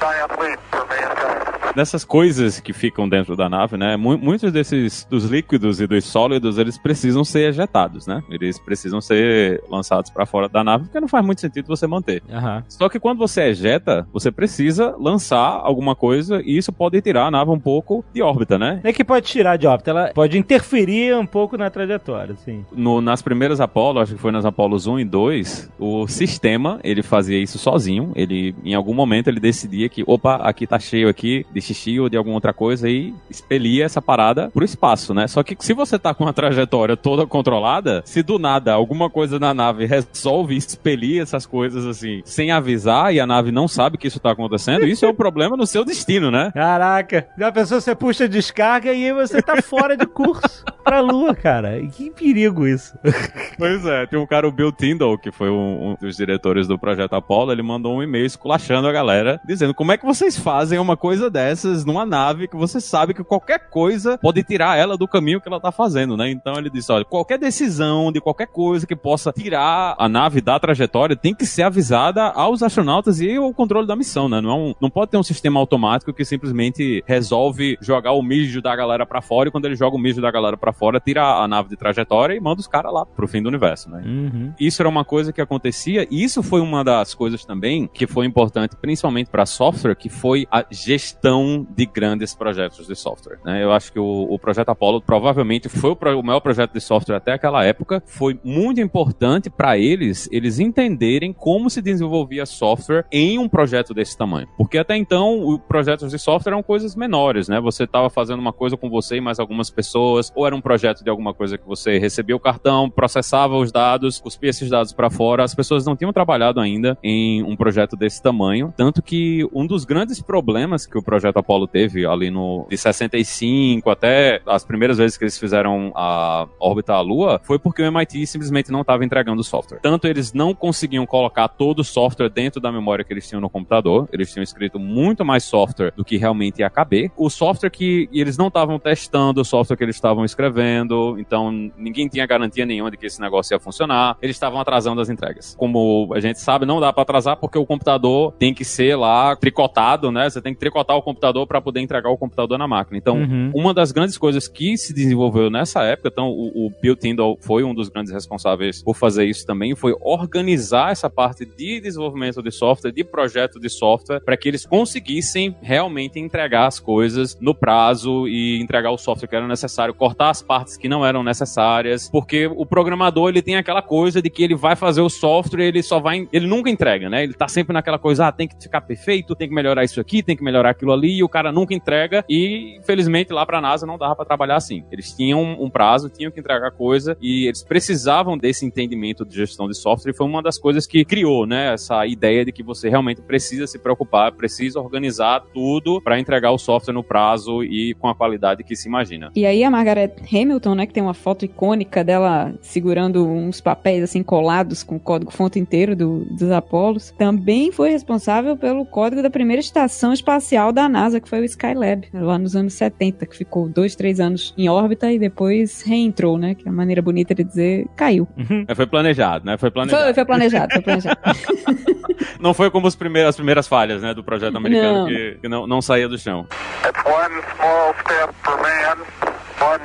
giant leap for mankind. Dessas coisas que ficam dentro da nave, né? mu- Muitos desses dos líquidos e dos sólidos, eles precisam ser ejetados, né? Eles precisam ser lançados pra fora da nave, porque não faz muito sentido você manter. Aham. Só que quando você ejeta, você precisa lançar alguma coisa e isso pode tirar a nave um pouco de órbita, né? É que pode tirar de órbita, ela pode interferir um pouco na trajetória, sim. No- nas primeiras Apollo, acho que foi nas Apolos 1 e 2, o sistema, ele fazia isso sozinho. Ele, em algum momento, ele decidia que, opa, aqui tá cheio aqui de xixi ou de alguma outra coisa e expelia essa parada pro espaço, né? Só que se você tá com a trajetória toda controlada, se do nada alguma coisa na nave resolve expelir essas coisas assim, sem avisar e a nave não sabe que isso tá acontecendo, isso é um problema no seu destino, né? Caraca, já pensou, você puxa a descarga e aí você tá fora de curso pra lua, cara. E Que perigo isso. Pois é, tem um cara, o Bill Tyndall, que foi um, um dos diretores do projeto Apollo, ele mandou um e-mail esculachando a galera, dizendo como é que vocês fazem uma coisa dessas numa nave que você sabe que qualquer coisa pode tirar ela do caminho que ela tá fazendo, né? Então ele disse, olha, qualquer decisão de qualquer coisa que possa tirar a nave da trajetória tem que ser avisada aos astronautas e ao controle da missão, né? Não, é um- não pode ter um sistema automático que simplesmente resolve jogar o mijo da galera pra fora e quando ele joga o mijo da galera pra fora, tira a nave de trajetória e manda os caras lá pro fim do universo, né? Uhum. Isso era uma coisa que acontecia, e isso foi uma das coisas também que foi importante, principalmente para software, que foi a gestão de grandes projetos de software. né? Eu acho que o, o projeto Apollo provavelmente foi o, o maior projeto de software até aquela época. Foi muito importante para eles, eles entenderem como se desenvolvia software em um projeto desse tamanho. Porque até então, os projetos de software eram coisas menores, né? Você estava fazendo uma coisa com você e mais algumas pessoas, ou era um projeto de alguma coisa que você recebia o cartão, processava os dados, cuspia esses dados para fora. As pessoas não tinham trabalhado ainda em um projeto desse tamanho, tanto que um dos grandes problemas que o projeto Apollo teve ali no de 65 até as primeiras vezes que eles fizeram a órbita à Lua foi porque o MIT simplesmente não estava entregando o software. Tanto eles não conseguiam colocar todo o software dentro da memória que eles tinham no computador, eles tinham escrito muito mais software do que realmente ia caber. O software que eles não estavam testando o software que eles estavam escrevendo, então ninguém tinha garantia nenhuma de que esse negócio ia funcionar. Eles estavam atrasando as entregas. Como a gente sabe, não dá para atrasar porque o computador tem que ser lá tricotado, né? Você tem que tricotar o computador computador para poder entregar o computador na máquina. Então, Uhum. uma das grandes coisas que se desenvolveu nessa época, então o, o Bill Tyndall foi um dos grandes responsáveis por fazer isso também, foi organizar essa parte de desenvolvimento de software, de projeto de software, para que eles conseguissem realmente entregar as coisas no prazo e entregar o software que era necessário, cortar as partes que não eram necessárias, porque o programador ele tem aquela coisa de que ele vai fazer o software, ele só vai, ele nunca entrega, né? Ele tá sempre naquela coisa, ah, tem que ficar perfeito, tem que melhorar isso aqui, tem que melhorar aquilo ali, e o cara nunca entrega e infelizmente lá para a NASA não dava para trabalhar assim. Eles tinham um prazo, tinham que entregar coisa e eles precisavam desse entendimento de gestão de software e foi uma das coisas que criou, né, essa ideia de que você realmente precisa se preocupar, precisa organizar tudo para entregar o software no prazo e com a qualidade que se imagina. E aí a Margaret Hamilton, né, que tem uma foto icônica dela segurando uns papéis assim colados com o código fonte inteiro do, dos Apolos, também foi responsável pelo código da primeira estação espacial da NASA, que foi o Skylab, lá nos anos 70, que ficou dois, três anos em órbita e depois reentrou, né, que é a maneira bonita de dizer caiu. É, Foi planejado, né? Foi planejado. Foi, foi planejado, foi planejado. <laughs> Não foi como os primeiros, as primeiras falhas, né, do projeto americano Não. que, que não, não saía do chão. It's one small step for man, one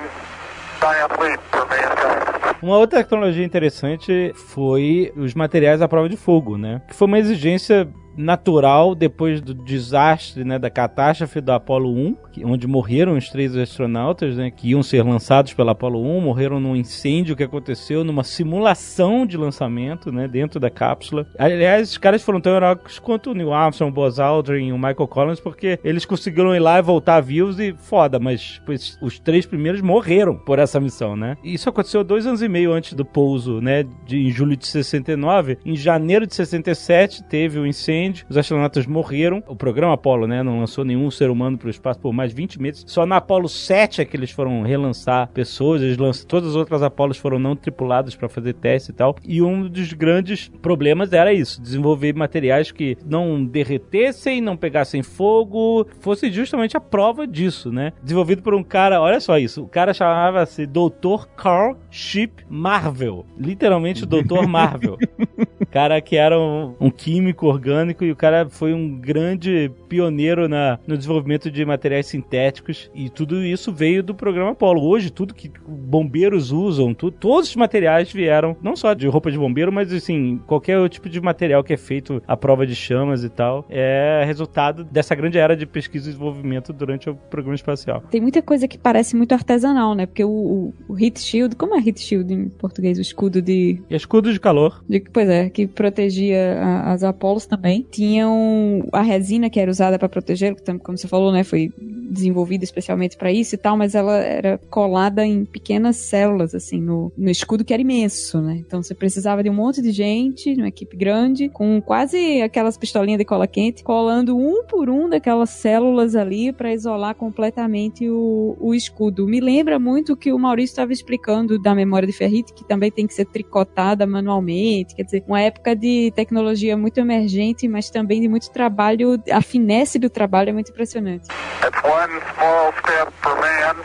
giant leap for mankind. Uma outra tecnologia interessante foi os materiais à prova de fogo, né? Que foi uma exigência natural depois do desastre, né, da catástrofe do Apollo 1, que- onde morreram os três astronautas, né, que iam ser lançados pelo Apollo 1, morreram num incêndio que aconteceu numa simulação de lançamento, né, dentro da cápsula. Aliás, os caras foram tão heróicos quanto o Neil Armstrong, o Buzz Aldrin e o Michael Collins, porque eles conseguiram ir lá e voltar vivos e foda, mas pois, os três primeiros morreram por essa missão, né? E isso aconteceu dois anos e meio antes do pouso, né, de, em julho de 69. Em janeiro de 67 teve o incêndio, os astronautas morreram. O programa Apollo, né, não lançou nenhum ser humano para o espaço por mais 20 meses. Só na Apollo 7 é que eles foram relançar pessoas, eles lançam, todas as outras Apolos foram não tripuladas para fazer teste e tal. E um dos grandes problemas era isso, desenvolver materiais que não derretessem, não pegassem fogo, fosse justamente a prova disso, né? Desenvolvido por um cara, olha só isso, o cara chamava-se Dr. Carl Ship Marvel, literalmente Dr. Marvel. <laughs> <laughs> cara que era um, um químico orgânico e o cara foi um grande pioneiro na, no desenvolvimento de materiais sintéticos e tudo isso veio do programa Apollo. Hoje, tudo que bombeiros usam, todos os materiais vieram, não só de roupa de bombeiro, mas assim, qualquer tipo de material que é feito à prova de chamas e tal, é resultado dessa grande era de pesquisa e desenvolvimento durante o programa espacial. Tem muita coisa que parece muito artesanal, né? Porque o, o, o heat shield, como é heat shield em português? O escudo de, E escudos de calor. de pois é, que protegia a- as Apolos também. Tinham a resina que era usada para proteger, que como você falou, né, foi desenvolvida especialmente para isso e tal, mas ela era colada em pequenas células assim no, no escudo que era imenso, né? Então você precisava de um monte de gente, uma equipe grande, com quase aquelas pistolinhas de cola quente, colando um por um daquelas células ali para isolar completamente o, o escudo. Me lembra muito o que o Maurício estava explicando da memória de ferrite, que também tem que ser tricotada manualmente, quer dizer, uma época de tecnologia muito emergente, mas também de muito trabalho, a finesse do trabalho é muito impressionante. It's one small step for man,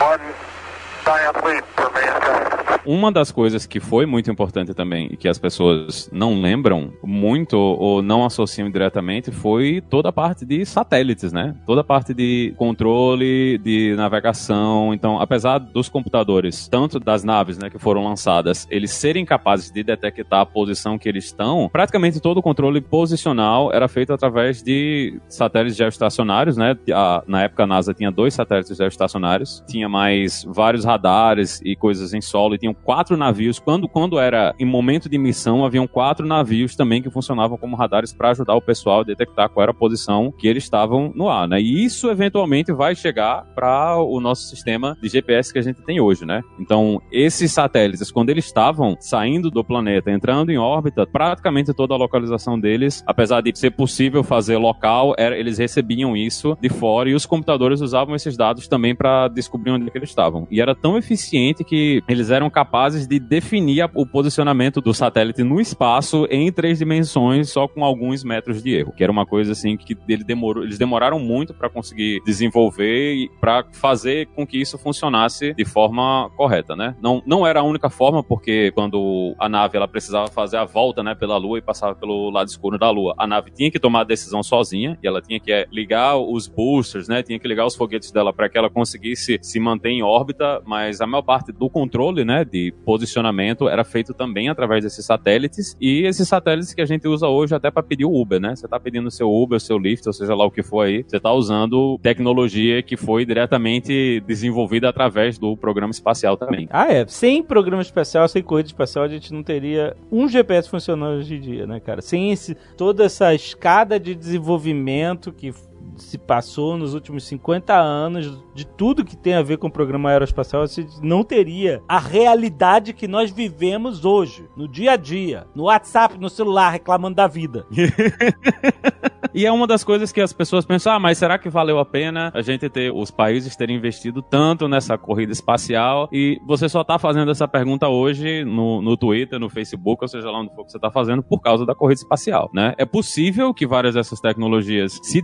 one giant leap for mankind. Uma das coisas que foi muito importante também e que as pessoas não lembram muito ou não associam diretamente foi toda a parte de satélites, né? Toda a parte de controle, de navegação. Então, apesar dos computadores, tanto das naves, né, que foram lançadas, eles serem capazes de detectar a posição que eles estão, praticamente todo o controle posicional era feito através de satélites geoestacionários, né? A- na época a NASA tinha dois satélites geoestacionários, tinha mais vários radares e coisas em solo e tinham quatro navios. Quando, quando era em momento de missão, haviam quatro navios também que funcionavam como radares para ajudar o pessoal a detectar qual era a posição que eles estavam no ar, né? E isso eventualmente vai chegar para o nosso sistema de GPS que a gente tem hoje, né? Então, esses satélites, quando eles estavam saindo do planeta, entrando em órbita, praticamente toda a localização deles, apesar de ser possível fazer local, era- eles recebiam isso de fora e os computadores usavam esses dados também para descobrir onde é eles estavam. E era tão eficiente que eles eram capazes capazes de definir o posicionamento do satélite no espaço em três dimensões, só com alguns metros de erro. Que era uma coisa assim que ele demorou, eles demoraram muito para conseguir desenvolver e para fazer com que isso funcionasse de forma correta, né? Não, não era a única forma, porque quando a nave ela precisava fazer a volta, né, pela Lua e passava pelo lado escuro da Lua, a nave tinha que tomar a decisão sozinha e ela tinha que é, ligar os boosters, né? Tinha que ligar os foguetes dela para que ela conseguisse se manter em órbita, mas a maior parte do controle, né, de posicionamento era feito também através desses satélites e esses satélites que a gente usa hoje até para pedir o Uber, né? Você tá pedindo seu Uber, seu Lyft, ou seja lá o que for aí, você tá usando tecnologia que foi diretamente desenvolvida através do programa espacial também. Ah, é. Sem programa espacial, sem corrida espacial, a gente não teria um GPS funcionando hoje em dia, né, cara? Sem esse, toda essa escada de desenvolvimento que se passou nos últimos 50 anos, de tudo que tem a ver com o programa aeroespacial, gente não teria a realidade que nós vivemos hoje, no dia a dia, no WhatsApp, no celular, reclamando da vida. <laughs> E é uma das coisas que as pessoas pensam, ah, mas será que valeu a pena a gente ter, os países terem investido tanto nessa corrida espacial? E você só tá fazendo essa pergunta hoje no, no Twitter, no Facebook, ou seja lá onde for que você tá fazendo, por causa da corrida espacial, né? É possível que várias dessas tecnologias se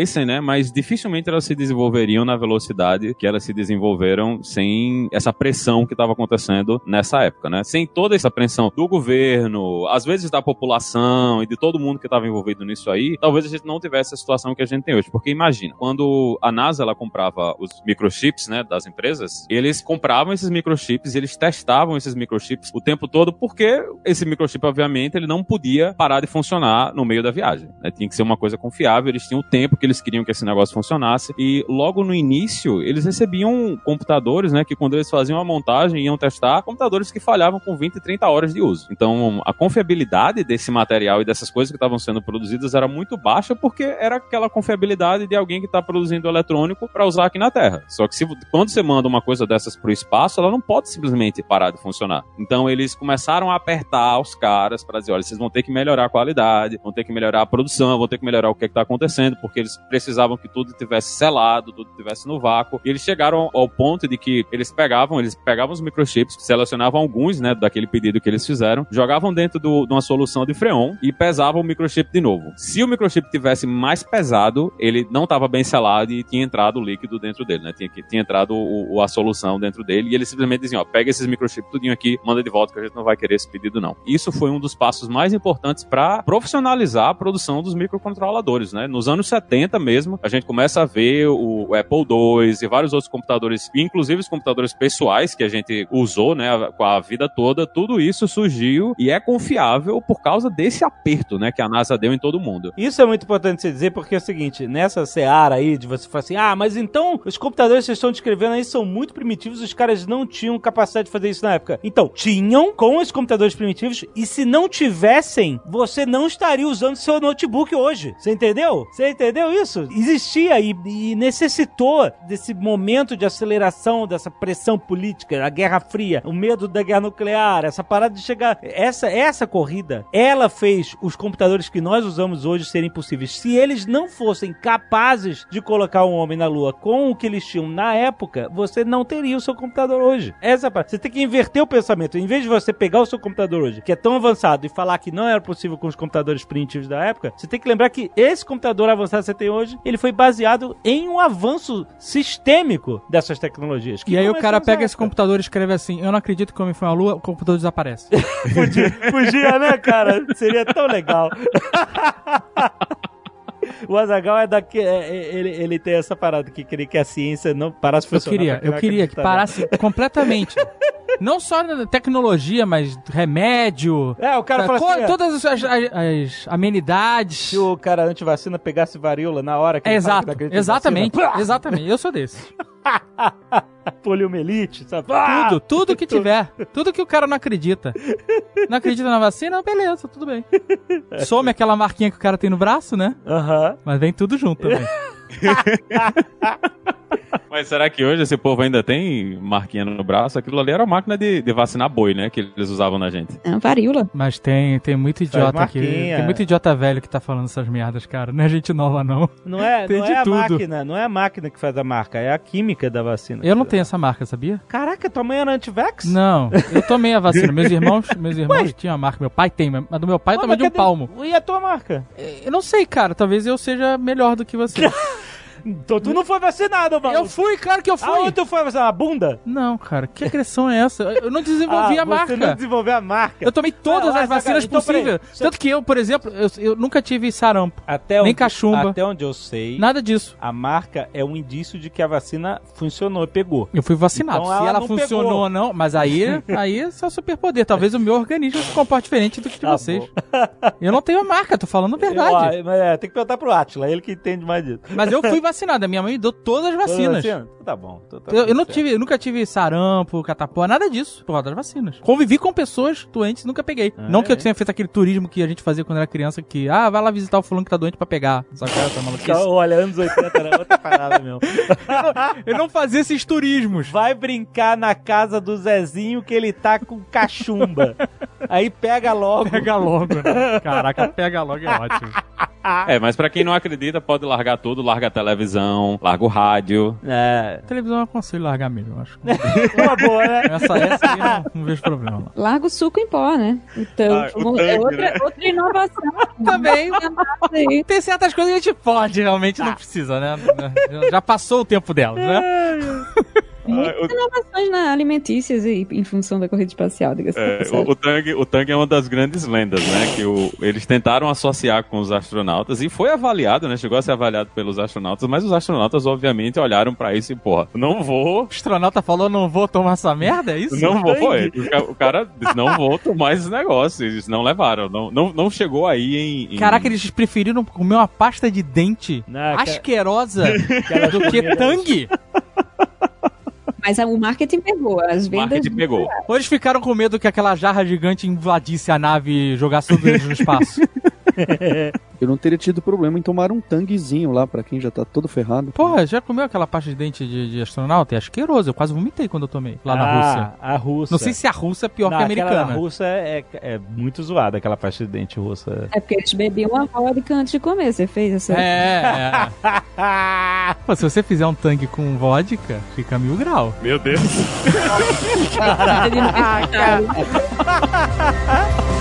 desenvolvessem, né? Mas dificilmente elas se desenvolveriam na velocidade que elas se desenvolveram sem essa pressão que estava acontecendo nessa época, né? Sem toda essa pressão do governo, às vezes da população e de todo mundo que estava envolvido nisso aí, talvez a gente não tivesse a situação que a gente tem hoje. Porque imagina, quando a NASA ela comprava os microchips, né, das empresas, eles compravam esses microchips, eles testavam esses microchips o tempo todo, porque esse microchip, obviamente, ele não podia parar de funcionar no meio da viagem. Né? Tinha que ser uma coisa confiável, eles tinham o tempo que eles queriam que esse negócio funcionasse. E logo no início, eles recebiam computadores, né, que quando eles faziam a montagem iam testar, computadores que falhavam com 20, 30 horas de uso. Então, a confiabilidade desse material e dessas coisas que estavam sendo produzidas era muito baixa, porque era aquela confiabilidade de alguém que está produzindo eletrônico para usar aqui na Terra. Só que se, quando você manda uma coisa dessas para o espaço, ela não pode simplesmente parar de funcionar. Então, eles começaram a apertar os caras para dizer: olha, vocês vão ter que melhorar a qualidade, vão ter que melhorar a produção, vão ter que melhorar o que está acontecendo, porque eles precisavam que tudo tivesse selado, tudo tivesse no vácuo. E eles chegaram ao ponto de que eles pegavam, eles pegavam os microchips, selecionavam alguns, né, daquele pedido que eles fizeram, jogavam dentro do- de uma solução de freon e pesavam o microchip de novo. Se o microchip tivesse mais pesado, ele não estava bem selado e tinha entrado o líquido dentro dele, né? Tinha, tinha entrado o- o- a solução dentro dele e eles simplesmente diziam, ó, pega esses microchips tudinho aqui, manda de volta que a gente não vai querer esse pedido não. Isso foi um dos passos mais importantes para profissionalizar a produção dos microcontroladores, né? Nos anos 70 mesmo, a gente começa a ver o, Apple II e vários outros computadores, inclusive os computadores pessoais que a gente usou, né, com a vida toda, tudo isso surgiu e é confiável por causa desse aperto, né, que a NASA deu em todo mundo. Isso é muito importante você dizer, porque é o seguinte, nessa seara aí de você falar assim, ah, mas então os computadores que vocês estão descrevendo aí são muito primitivos, os caras não tinham capacidade de fazer isso na época. Então, tinham com os computadores primitivos, e se não tivessem, você não estaria usando seu notebook hoje. Você entendeu? Você entendeu isso? Existia e, e necessitou desse momento de aceleração, dessa pressão política, a Guerra Fria, o medo da guerra nuclear, essa parada de chegar. Essa, essa corrida, ela fez os computadores que nós usamos hoje serem possíveis. Se eles não fossem capazes de colocar um homem na Lua com o que eles tinham na época, você não teria o seu computador hoje. Essa parada. Você tem que inverter o pensamento. Em vez de você pegar o seu computador hoje, que é tão avançado, e falar que não era possível com os computadores primitivos da época, você tem que lembrar que esse computador avançado tem hoje, ele foi baseado em um avanço sistêmico dessas tecnologias. que E aí o começou cara pega esse computador e escreve assim: Eu não acredito que o homem foi à lua, o computador desaparece. <laughs> Podia, podia, né, cara? Seria tão legal. <laughs> O Azagal é daqui. é- é- ele, ele tem essa parada que queria que a ciência não parasse de Eu funcionar. queria, pra eu queria que parasse completamente. <laughs> Não só na tecnologia, mas remédio. É, o cara co- fala assim. é, todas as, as- as amenidades. Se o cara antivacina pegasse varíola na hora que É, ele exato, exatamente, <laughs> exatamente. Eu sou desse. <laughs> poliomielite, sabe? Ah! Tudo, tudo que tiver. Tudo que o cara não acredita. Não acredita na vacina? Beleza, tudo bem. <laughs> Some aquela marquinha que o cara tem no braço, né? Aham. Mas vem tudo junto também. <laughs> Mas será que hoje esse povo ainda tem marquinha no braço? Aquilo ali era a máquina de, de vacinar boi, né? Que eles usavam na gente. É uma varíola. Mas tem, tem muito idiota aqui. Tem muito idiota velho que tá falando essas merdas, cara. Não é gente nova, não. Não é, <laughs> Tem não de é a tudo. máquina, não é a máquina que faz a marca, é a química da vacina. Eu não tenho essa marca, sabia? Caraca, tua mãe era anti-vax? Não, eu tomei a <laughs> vacina. Meus irmãos, meus irmãos tinham a marca. Meu pai tem, mas a do meu pai é Pô, tamanho de um cadê- palmo. E a tua marca? Eu não sei, cara. Talvez eu seja melhor do que você. <laughs> Então tu não foi vacinado, mano. eu fui, claro que eu fui. Aonde tu foi vacinar? Na bunda? Não, cara, que agressão é essa? Eu não desenvolvi <laughs> Ah, a marca. Você não desenvolveu a marca. Eu tomei todas Ah, as vacinas então, possíveis. Tanto que eu, por exemplo, eu, eu nunca tive sarampo. Até Nem onde, cachumba. Até onde eu sei, Nada disso. a marca é um indício de que a vacina funcionou e pegou. Eu fui vacinado. Então Se ela ela funcionou pegou. ou não, mas aí, aí é só superpoder. Talvez o meu organismo se comporte diferente do que de Tá vocês. <laughs> Eu não tenho a marca, tô falando a verdade. Eu, é, tem que perguntar pro Atila, ele que entende mais disso. Mas eu fui vacinado. A minha mãe me deu todas as vacinas. Vacina? Tá bom. então tá Eu, eu não tive, eu nunca tive sarampo, catapora, nada disso por causa das vacinas. Convivi com pessoas doentes, nunca peguei. Ah, não que eu é? tenha feito aquele turismo que a gente fazia quando era criança, que, ah, vai lá visitar o fulano que tá doente pra pegar. Sabe qual é essa maluquice? Olha, anos 80 era outra parada mesmo. <laughs> Eu não fazia esses turismos. Vai brincar na casa do Zezinho que ele tá com cachumba. Aí pega logo. Pega logo, né? Caraca, pega logo é ótimo. <laughs> É, mas pra quem não acredita, pode largar tudo, larga a televisão, larga o rádio. É. televisão eu aconselho largar mesmo, eu acho. <laughs> Uma boa, né? Essa, essa aí não, não vejo problema. não. Larga o suco em pó, né? Então, Ah, o é tangue, outra, né? outra inovação. <laughs> Também. Tem certas coisas que a gente pode, realmente não precisa, né? Já- Já passou o tempo delas, né? Muitas inovações na alimentícias e em função da corrida espacial, diga-se É, o, o Tang, o Tang é uma das grandes lendas, né? Que o- eles tentaram associar com os astronautas e foi avaliado, né? Chegou a ser avaliado pelos astronautas, mas os astronautas, obviamente, olharam pra isso e, porra, não vou. O astronauta falou, não vou tomar essa merda, é isso? Não vou, foi. O ca- O cara disse, não vou tomar esses negócios. Eles não levaram. Não, não, não chegou aí em. em- Caraca, eles preferiram comer uma pasta de dente Não, que- asquerosa <laughs> do que tangue. Mas o marketing pegou, as O vendas. marketing pegou. Ou eles ficaram com medo que aquela jarra gigante invadisse a nave e jogasse tudo eles no espaço? <laughs> Eu não teria tido problema em tomar um tanguezinho lá, pra quem já tá todo ferrado. Porra, já comeu aquela pasta de dente de, de astronauta? É asqueroso, eu quase vomitei quando eu tomei, lá na Ah, Rússia. A Rússia. Não sei se a Rússia é pior Não, que a americana. da Rússia é, é muito zoada, aquela pasta de dente russa. É porque eles bebiam a vodka antes de comer, você fez essa. É, é. <laughs> Pô, se você fizer um tanque com vodka, fica mil grau. Meu Deus. <laughs> Seu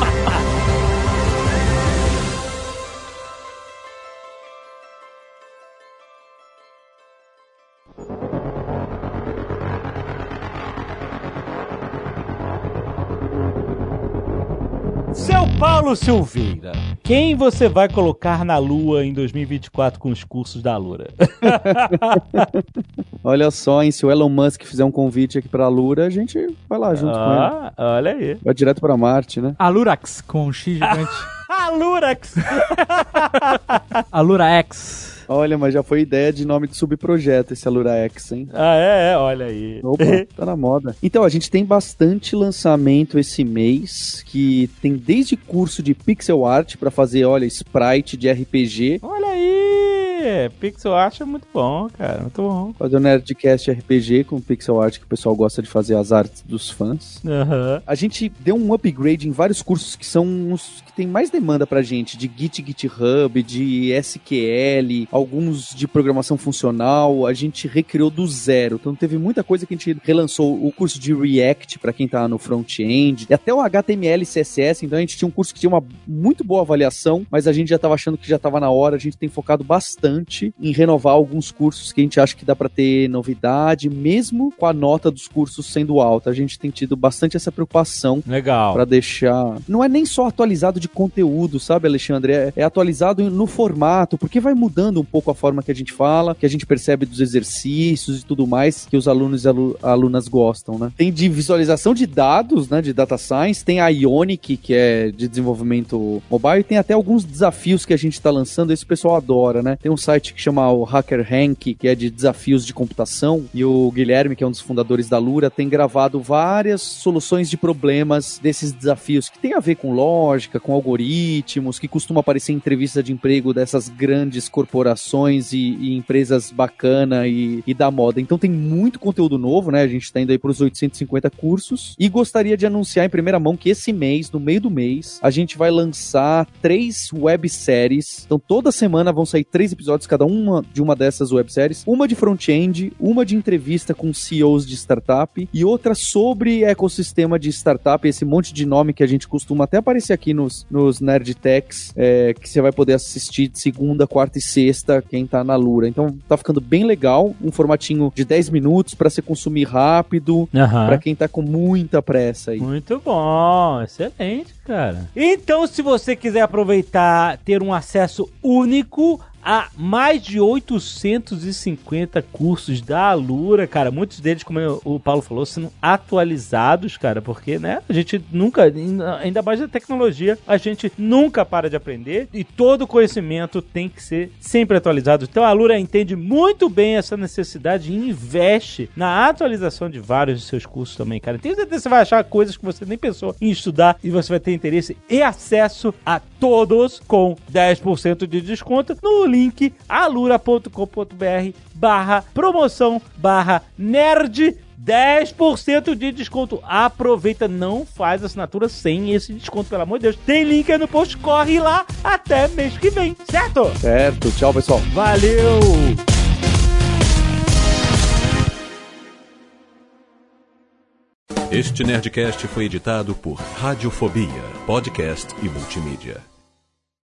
<laughs> Paulo Silveira, quem você vai colocar na Lua em 2024 com os cursos da Lura? <laughs> Olha só, hein? Se o Elon Musk fizer um convite aqui pra Lura, a gente vai lá junto com ele. ah, olha aí. Vai direto pra Marte, né? A Lurax, com um X gigante. <laughs> A Lurax! <laughs> a Lurax. Olha, mas já foi ideia de nome de subprojeto esse Alura X, hein? ah, é, é, olha aí. Opa, <laughs> tá na moda. Então, a gente tem bastante lançamento esse mês, que tem desde curso de pixel art pra fazer, olha, sprite de RPG, Olha aí! Pixel art é muito bom, cara, muito bom. fazer o Nerdcast RPG com pixel art que o pessoal gosta de fazer as artes dos fãs. Aham. A gente deu um upgrade em vários cursos que são os que tem mais demanda pra gente, de Git, GitHub, de SQL, alguns de programação funcional, a gente recriou do zero. Então teve muita coisa que a gente relançou, o curso de React pra quem tá no front-end, e até o HTML e CSS, então a gente tinha um curso que tinha uma muito boa avaliação, mas a gente já tava achando que já tava na hora, a gente tem focado bastante em renovar alguns cursos que a gente acha que dá pra ter novidade, mesmo com a nota dos cursos sendo alta. A gente tem tido bastante essa preocupação Legal. Pra deixar. Não é nem só atualizado de conteúdo, sabe, Alexandre? É, é atualizado no formato, porque vai mudando um pouco a forma que a gente fala, que a gente percebe dos exercícios e tudo mais que os alunos e alu- alunas gostam, né? Tem de visualização de dados, né, de data science, tem a Ionic, que é de desenvolvimento mobile, e tem até alguns desafios que a gente tá lançando, esse o pessoal adora, né? Tem um site que chama o Hacker Rank, que é de desafios de computação, e o Guilherme, que é um dos fundadores da Lura, tem gravado várias soluções de problemas desses desafios que tem a ver com lógica, com algoritmos, que costuma aparecer em entrevista de emprego dessas grandes corporações e, e empresas bacana e, e, da moda. Então tem muito conteúdo novo, né? A gente tá indo aí pros 850 cursos e gostaria de anunciar em primeira mão que esse mês, no meio do mês, a gente vai lançar três webséries. Então toda semana vão sair três episódios, cada uma de uma dessas webséries. Uma de front-end, uma de entrevista com CEOs de startup e outra sobre ecossistema de startup, esse monte de nome que a gente costuma até aparecer aqui nos, nos Nerd Techs, é, que você vai poder assistir de segunda, quarta e sexta, quem tá na Lura. Então tá ficando bem legal, um formatinho de 10 minutos para você consumir rápido, Aham. para quem tá com muita pressa aí. Muito bom, excelente, cara. Então, se você quiser aproveitar, ter um acesso único a mais de 850 cursos da Alura, cara, muitos deles, como o Paulo falou, sendo atualizados, cara, porque, né, a gente nunca, ainda mais na tecnologia, a gente nunca para de aprender e todo conhecimento tem que ser sempre atualizado. Então, a Alura entende muito bem essa necessidade e investe na atualização de vários de seus cursos também, cara. Tenho certeza que você vai achar coisas que você nem pensou em estudar e você vai ter interesse e acesso a todos com 10% de desconto no link alura.com.br barra promoção barra nerd 10% de desconto. Aproveita, não faz assinatura sem esse desconto, pelo amor de Deus. Tem link aí no post, corre lá até mês que vem, certo? Certo, tchau pessoal. Valeu! Este Nerdcast foi editado por Radiofobia, podcast e multimídia.